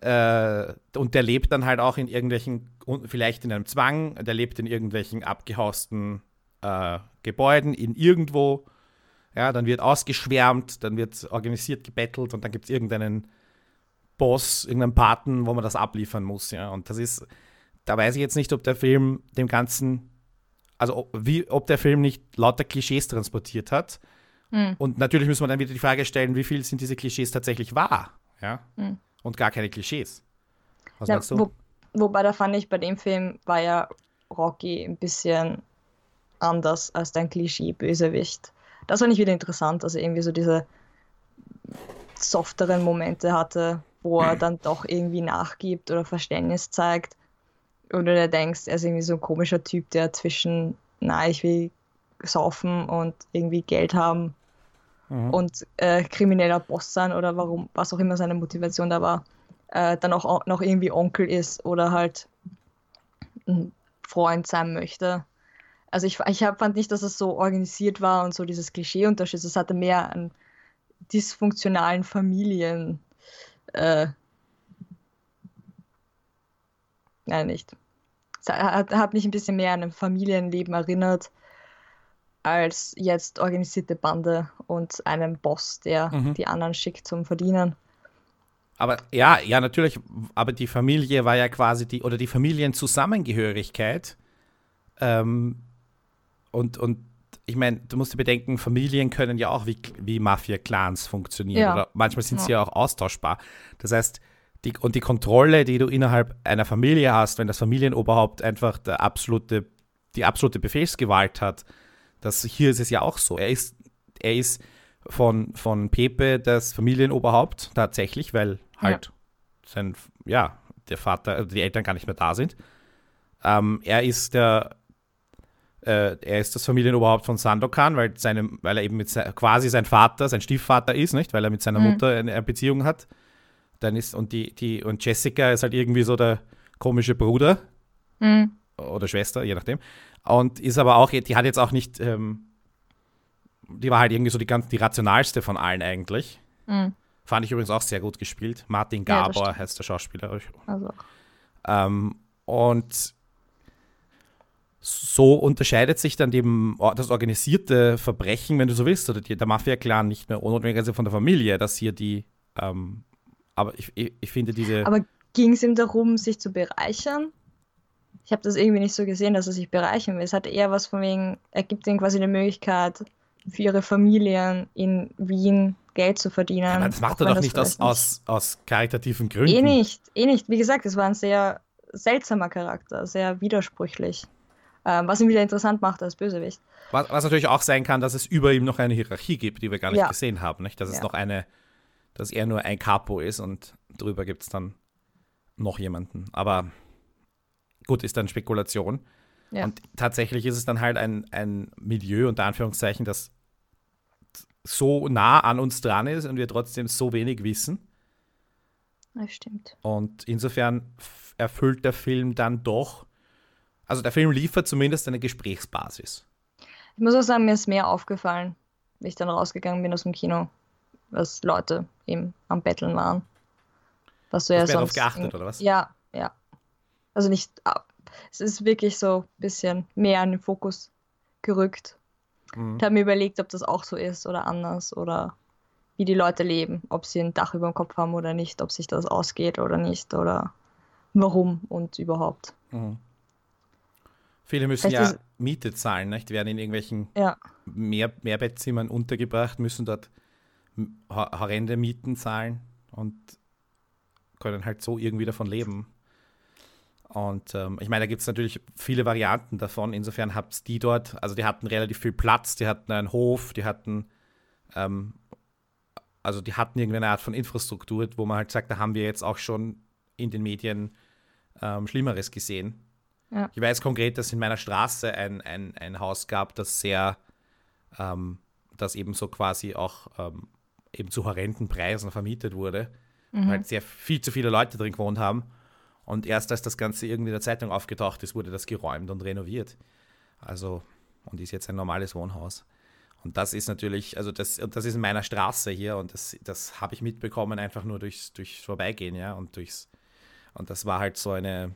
äh, und der lebt dann halt auch in irgendwelchen, vielleicht in einem Zwang, der lebt in irgendwelchen abgehausten äh, Gebäuden, in irgendwo, ja, dann wird ausgeschwärmt, dann wird organisiert gebettelt und dann gibt es irgendeinen Boss, irgendeinen Paten, wo man das abliefern muss, ja, und das ist da weiß ich jetzt nicht, ob der Film dem Ganzen, also wie, ob der Film nicht lauter Klischees transportiert hat. Mhm. Und natürlich müssen wir dann wieder die Frage stellen, wie viel sind diese Klischees tatsächlich wahr? Ja? Mhm. Und gar keine Klischees. Was ja, meinst du? Wo, wobei da fand ich, bei dem Film war ja Rocky ein bisschen anders als dein Klischee-Bösewicht. Das fand ich wieder interessant, dass er irgendwie so diese softeren Momente hatte, wo er dann doch irgendwie nachgibt oder Verständnis zeigt oder du denkst, er ist irgendwie so ein komischer Typ, der zwischen, na, ich will saufen und irgendwie Geld haben mhm. und äh, krimineller Boss sein oder warum, was auch immer seine Motivation da war, äh, dann auch noch irgendwie Onkel ist oder halt ein Freund sein möchte. Also ich, ich hab, fand nicht, dass es so organisiert war und so dieses Klischee-Unterschied. Es hatte mehr einen dysfunktionalen Familien äh, Nein, nicht. Es hat, hat mich ein bisschen mehr an ein Familienleben erinnert, als jetzt organisierte Bande und einen Boss, der mhm. die anderen schickt zum Verdienen. Aber ja, ja, natürlich, aber die Familie war ja quasi die, oder die Familienzusammengehörigkeit ähm, und, und ich meine, du musst dir bedenken, Familien können ja auch wie, wie Mafia-Clans funktionieren. Ja. Oder manchmal sind sie Ja. ja auch austauschbar. Das heißt, die, und die Kontrolle, die du innerhalb einer Familie hast, wenn das Familienoberhaupt einfach der absolute, die absolute Befehlsgewalt hat, das, hier ist es ja auch so. Er ist, er ist von, von Pepe das Familienoberhaupt tatsächlich, weil halt sein, ja, der Vater, also die Eltern gar nicht mehr da sind. Ähm, er ist der, äh, er ist das Familienoberhaupt von Sandokan, weil, seine, weil er eben mit quasi sein Vater, sein Stiefvater ist, nicht? Weil er mit seiner Mhm. Mutter eine, eine Beziehung hat. Dann ist, und die, die, und Jessica ist halt irgendwie so der komische Bruder Mhm. oder Schwester, je nachdem. Und ist aber auch, die hat jetzt auch nicht, ähm, die war halt irgendwie so die ganz, die rationalste von allen eigentlich. Mhm. Fand ich übrigens auch sehr gut gespielt. Martin Ja, Gabor stimmt. heißt der Schauspieler. Also, Ähm, und so unterscheidet sich dann eben das organisierte Verbrechen, wenn du so willst, oder die, der Mafia-Clan nicht mehr notwendigerweise von der Familie, dass hier die, ähm, aber ich, ich, ich finde diese, aber ging es ihm darum, sich zu bereichern? Ich habe das irgendwie nicht so gesehen, dass er sich bereichern will. Es hat eher was von wegen, er gibt ihnen quasi eine Möglichkeit, für ihre Familien in Wien Geld zu verdienen. aber das macht er doch nicht aus, aus, aus karitativen Gründen. Eh nicht, eh nicht. Wie gesagt, es war ein sehr seltsamer Charakter, sehr widersprüchlich. Ähm, was ihn wieder interessant macht als Bösewicht. Was, was natürlich auch sein kann, dass es über ihm noch eine Hierarchie gibt, die wir gar nicht Ja. gesehen haben. Nicht? Dass es Ja. noch eine, dass er nur ein Capo ist und drüber gibt es dann noch jemanden. Aber gut, ist dann Spekulation. Ja. Und tatsächlich ist es dann halt ein, ein Milieu, unter Anführungszeichen, das so nah an uns dran ist und wir trotzdem so wenig wissen. Das stimmt. Und insofern erfüllt der Film dann doch, also der Film liefert zumindest eine Gesprächsbasis. Ich muss auch sagen, mir ist mehr aufgefallen, wie ich dann rausgegangen bin aus dem Kino, was Leute eben am Betteln waren. Was du ja Hast darauf sonst. geachtet, oder was? Ja, ja. Also nicht. ah, Es ist wirklich so ein bisschen mehr in den Fokus gerückt. Mhm. Ich habe mir überlegt, ob das auch so ist oder anders oder wie die Leute leben, ob sie ein Dach über dem Kopf haben oder nicht, ob sich das ausgeht oder nicht oder warum und überhaupt. Mhm. Viele müssen Vielleicht ja Miete zahlen, nicht? werden in irgendwelchen Ja, Mehr Mehrbettzimmern untergebracht, müssen dort horrende Mieten zahlen und können halt so irgendwie davon leben. Und ähm, ich meine, da gibt es natürlich viele Varianten davon. Insofern habt die dort, also die hatten relativ viel Platz, die hatten einen Hof, die hatten, ähm, also die hatten irgendeine Art von Infrastruktur, wo man halt sagt, da haben wir jetzt auch schon in den Medien ähm, Schlimmeres gesehen. Ja. Ich weiß konkret, dass in meiner Straße ein, ein, ein Haus gab, das sehr, ähm, das eben so quasi auch ähm, eben zu horrenden Preisen vermietet wurde, weil sehr viel zu viele Leute drin gewohnt haben. Und erst als das Ganze irgendwie in der Zeitung aufgetaucht ist, wurde das geräumt und renoviert. Also, und ist jetzt ein normales Wohnhaus. Und das ist natürlich, also das, und das ist in meiner Straße hier und das, das habe ich mitbekommen einfach nur durchs, durchs Vorbeigehen, ja, und durchs, und das war halt so eine,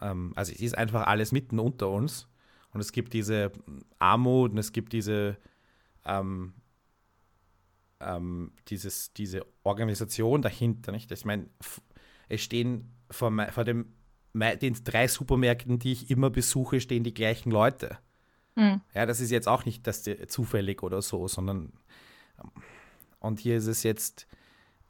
ähm, also es ist einfach alles mitten unter uns und es gibt diese Armut und es gibt diese, ähm, ähm, dieses, diese Organisation dahinter, nicht? Ich meine, es stehen vor, vor dem, den drei Supermärkten, die ich immer besuche, stehen die gleichen Leute. Hm. Ja, das ist jetzt auch nicht dass die, zufällig oder so, sondern ähm, und hier ist es jetzt,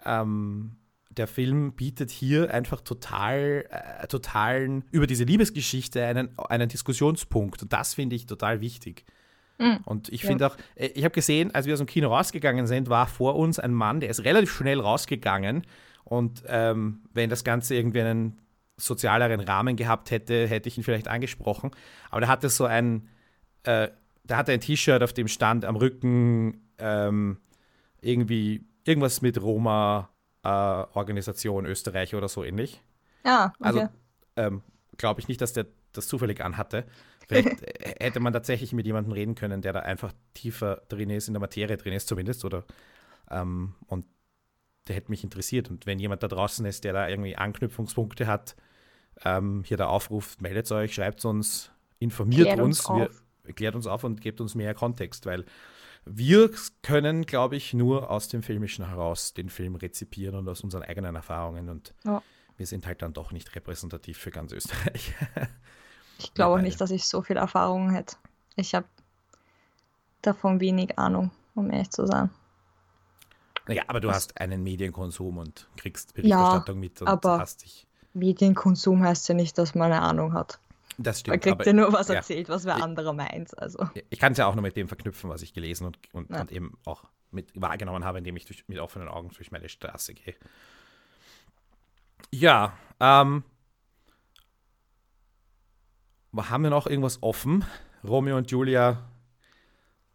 ähm, der Film bietet hier einfach total, äh, totalen, über diese Liebesgeschichte einen, einen Diskussionspunkt. Und das finde ich total wichtig. Mhm. Und ich Ja. finde auch, äh, ich habe gesehen, als wir aus dem Kino rausgegangen sind, war vor uns ein Mann, der ist relativ schnell rausgegangen. Und ähm, wenn das Ganze irgendwie einen sozialeren Rahmen gehabt hätte, hätte ich ihn vielleicht angesprochen. Aber der hatte so ein, äh, der hatte ein T-Shirt, auf dem stand am Rücken ähm, irgendwie irgendwas mit Roma äh, Organisation Österreich oder so ähnlich. Ja, okay. Also ähm, glaube ich nicht, dass der das zufällig anhatte. Vielleicht hätte man tatsächlich mit jemandem reden können, der da einfach tiefer drin ist, in der Materie drin ist zumindest, oder ähm, und der hätte mich interessiert. Und wenn jemand da draußen ist, der da irgendwie Anknüpfungspunkte hat, ähm, hier der Aufruf, meldet euch, schreibt uns, informiert Klärt uns uns, wir, klärt uns auf und gebt uns mehr Kontext, weil wir können, glaube ich, nur aus dem Filmischen heraus den Film rezipieren und aus unseren eigenen Erfahrungen und Ja. wir sind halt dann doch nicht repräsentativ für ganz Österreich. Ich glaube auch nicht, dass ich so viel Erfahrung hätte. Ich habe davon wenig Ahnung, um ehrlich zu sein. Naja, aber du hast einen Medienkonsum und kriegst Berichterstattung ja, mit und aber hast dich. Medienkonsum heißt ja nicht, dass man eine Ahnung hat. Das stimmt. Man kriegt aber, ja nur was ja. erzählt, was wer anderer meint. Also. Ich kann es ja auch nur mit dem verknüpfen, was ich gelesen und, und, Ja. und eben auch mit wahrgenommen habe, indem ich durch, mit offenen Augen durch meine Straße gehe. Ja, ähm. Haben wir noch irgendwas offen? Romeo und Julia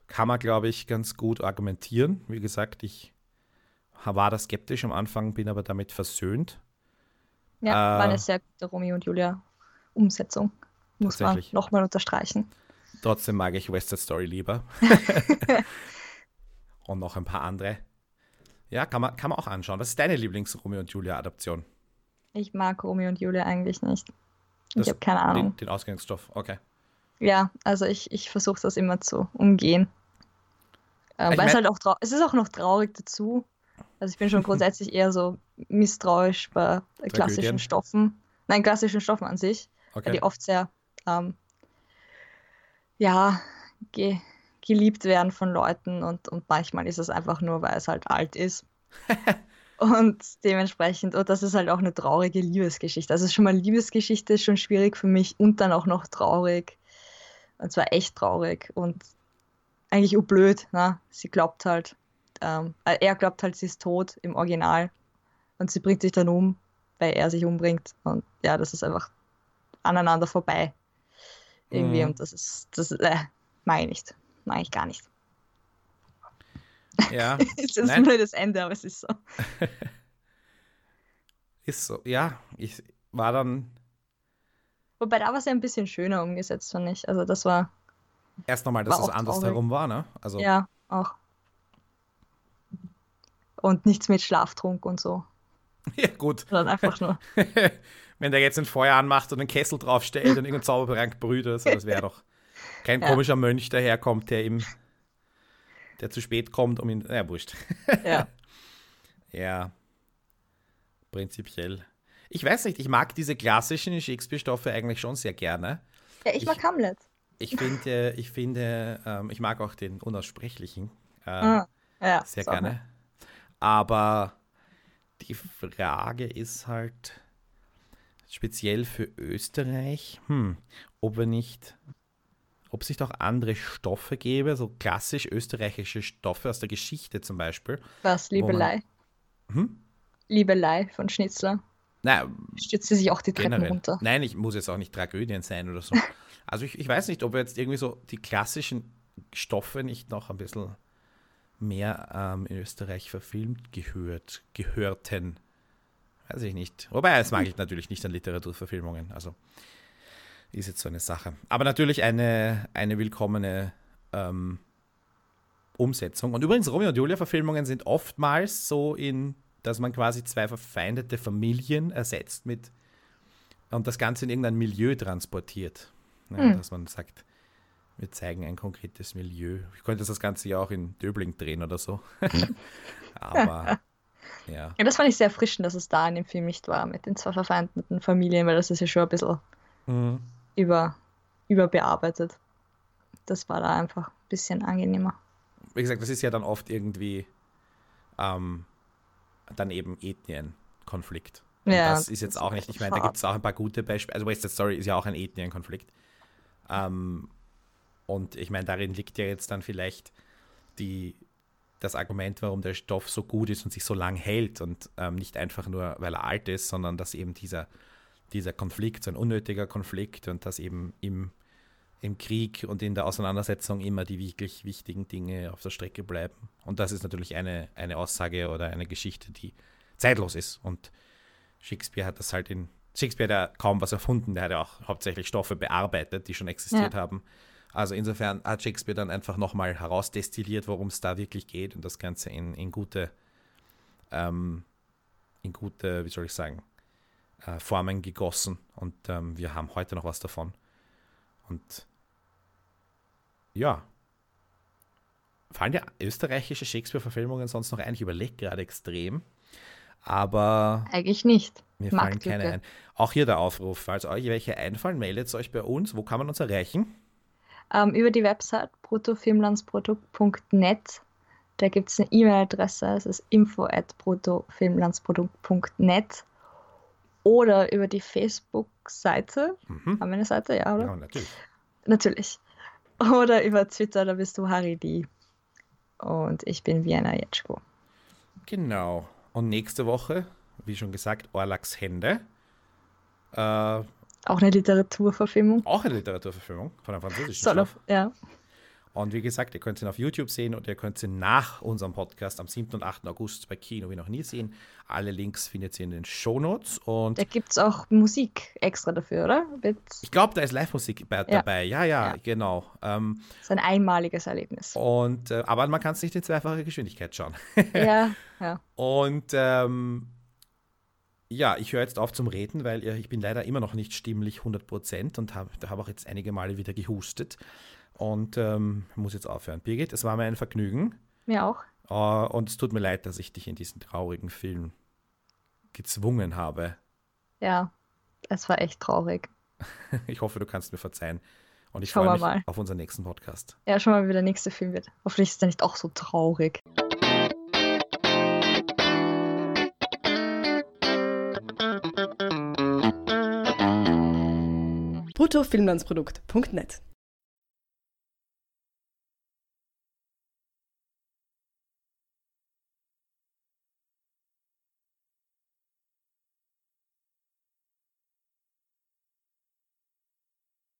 kann man, glaube ich, ganz gut argumentieren. Wie gesagt, ich war da skeptisch am Anfang, bin aber damit versöhnt. Ja, Äh, war eine sehr gute Romeo und Julia Umsetzung. Muss man nochmal unterstreichen. Trotzdem mag ich West Side Story lieber. und noch ein paar andere. Ja, kann man, kann man auch anschauen. Was ist deine Lieblings-Romeo und Julia-Adaption? Ich mag Romeo und Julia eigentlich nicht. Das- ich habe keine Ahnung. Den, den Ausgangsstoff, okay. Ja, also ich, ich versuche das immer zu umgehen. Äh, Ich weil es halt auch es ist auch noch traurig dazu. Also ich bin schon grundsätzlich eher so misstrauisch bei klassischen? Stoffen. Nein, klassischen Stoffen an sich, weil okay. die oft sehr ähm, ja, ge geliebt werden von Leuten und, und manchmal ist es einfach nur, weil es halt alt ist. und dementsprechend, und das ist halt auch eine traurige Liebesgeschichte. Also schon mal Liebesgeschichte ist schon schwierig für mich und dann auch noch traurig. Und zwar echt traurig und eigentlich urblöd, ne? Sie glaubt halt, ähm, äh, er glaubt halt, sie ist tot im Original und sie bringt sich dann um, weil er sich umbringt. Und ja, das ist einfach aneinander vorbei. Irgendwie. Mhm. Und das ist, das äh, mag ich nicht. Mag ich gar nicht. Ja, Es ist ein blödes Ende, aber es ist so. ist so. Ja, ich war dann Wobei da war es ja ein bisschen schöner umgesetzt, fand ich. Also das war, erst nochmal, dass es anders traurig. herum war, ne? Also, ja, auch. Und nichts mit Schlaftrunk und so. ja gut. Sondern einfach nur. Wenn der jetzt ein Feuer anmacht und einen Kessel draufstellt und irgendein Zaubertrank brüht, so, das wäre doch kein Ja. komischer Mönch daherkommt, der ihm, der zu spät kommt, um ihn, ja, wurscht. Ja. Ja, prinzipiell. Ich weiß nicht, ich mag diese klassischen Shakespeare-Stoffe eigentlich schon sehr gerne. ja, ich mag Ich- Hamlet. Ich finde, ich finde, ähm, ich mag auch den Unaussprechlichen äh, Ah, ja, sehr gerne. Aber die Frage ist halt speziell für Österreich, hm, ob wir nicht, ob es nicht auch andere Stoffe gäbe, so klassisch österreichische Stoffe aus der Geschichte zum Beispiel. Was, Wo man- Liebelei? Hm? Liebelei von Schnitzler. Nein, Stürzt sie sich auch die Treppen generell. runter. Nein, ich muss jetzt auch nicht Tragödien sein oder so. Also ich, ich weiß nicht, ob wir jetzt irgendwie so die klassischen Stoffe nicht noch ein bisschen mehr ähm, in Österreich verfilmt gehört, gehörten. Weiß ich nicht. Wobei, das mag ich natürlich nicht an Literaturverfilmungen. Also ist jetzt so eine Sache. Aber natürlich eine, eine willkommene ähm, Umsetzung. Und übrigens, Romeo und Julia-Verfilmungen sind oftmals so in, dass man quasi zwei verfeindete Familien ersetzt mit und das Ganze in irgendein Milieu transportiert. Ja, Hm. Dass man sagt, wir zeigen ein konkretes Milieu. Ich könnte das Ganze ja auch in Döbling drehen oder so. Aber ja. Ja, das fand ich sehr erfrischend, dass es da in dem Film nicht war, mit den zwei verfeindeten Familien, weil das ist ja schon ein bisschen Mhm. über, überbearbeitet. Das war da einfach ein bisschen angenehmer. Wie gesagt, das ist ja dann oft irgendwie ähm, dann eben Ethnienkonflikt. Ja, das ist jetzt das auch nicht, ich meine, da gibt es auch ein paar gute Beispiele. Also West Side Story ist ja auch ein Ethnienkonflikt. Ähm, und ich meine, darin liegt ja jetzt dann vielleicht die, das Argument, warum der Stoff so gut ist und sich so lang hält und ähm, nicht einfach nur, weil er alt ist, sondern dass eben dieser, dieser Konflikt, so ein unnötiger Konflikt und dass eben im, im Krieg und in der Auseinandersetzung immer die wirklich wichtigen Dinge auf der Strecke bleiben. Und das ist natürlich eine, eine Aussage oder eine Geschichte, die zeitlos ist. Und Shakespeare hat das halt in. Shakespeare hat ja kaum was erfunden, der hat ja auch hauptsächlich Stoffe bearbeitet, die schon existiert Ja. haben. Also insofern hat Shakespeare dann einfach nochmal herausdestilliert, worum es da wirklich geht und das Ganze in, in gute, ähm, in gute, wie soll ich sagen, äh, Formen gegossen. Und ähm, wir haben heute noch was davon. Und ja. Fallen dir österreichische Shakespeare-Verfilmungen sonst noch ein? Ich überlege gerade extrem. Aber Eigentlich nicht. mir fallen keine ein. Auch hier der Aufruf, falls euch welche einfallen, meldet euch bei uns. Wo kann man uns erreichen? Ähm, über die Website bruttofilmlandsprodukt.net. Da gibt es eine E-Mail-Adresse, es ist info at bruttofilmlandsprodukt.net. Oder über die Facebook-Seite. Mhm. Haben wir eine Seite? Ja, oder? Ja, natürlich. Natürlich. Oder über Twitter, da bist du Harry D. Und ich bin Vienna Jetschko. Genau. Und nächste Woche, wie schon gesagt, Orlaks Hände. Äh, Auch eine Literaturverfilmung. auch eine Literaturverfilmung von einem französischen Stoff. ja. Und wie gesagt, ihr könnt ihn auf YouTube sehen und ihr könnt ihn nach unserem Podcast am 7. und 8. August bei Kino wie noch nie sehen. Alle Links findet ihr in den Shownotes. Und Da gibt es auch Musik extra dafür, oder? Mit, ich glaube, da ist Live-Musik bei- dabei. Ja, ja, Ja. genau. Ähm, das ist ein einmaliges Erlebnis. und, äh, aber man kann es nicht in zweifacher Geschwindigkeit schauen. Ja, ja. Und ähm, ja, ich höre jetzt auf zum Reden, weil äh, ich bin leider immer noch nicht stimmlich 100% und habe hab auch jetzt einige Male wieder gehustet. Und ähm, muss jetzt aufhören. Birgit, es war mir ein Vergnügen. Mir auch. Äh, und es tut mir leid, dass ich dich in diesen traurigen Film gezwungen habe. Ja, es war echt traurig. Ich hoffe, du kannst mir verzeihen. Und ich Schauen freue mich mal. auf unseren nächsten Podcast. Ja, schon mal, wie der nächste Film wird. Hoffentlich ist er nicht auch so traurig. bruttofilmlandsprodukt.net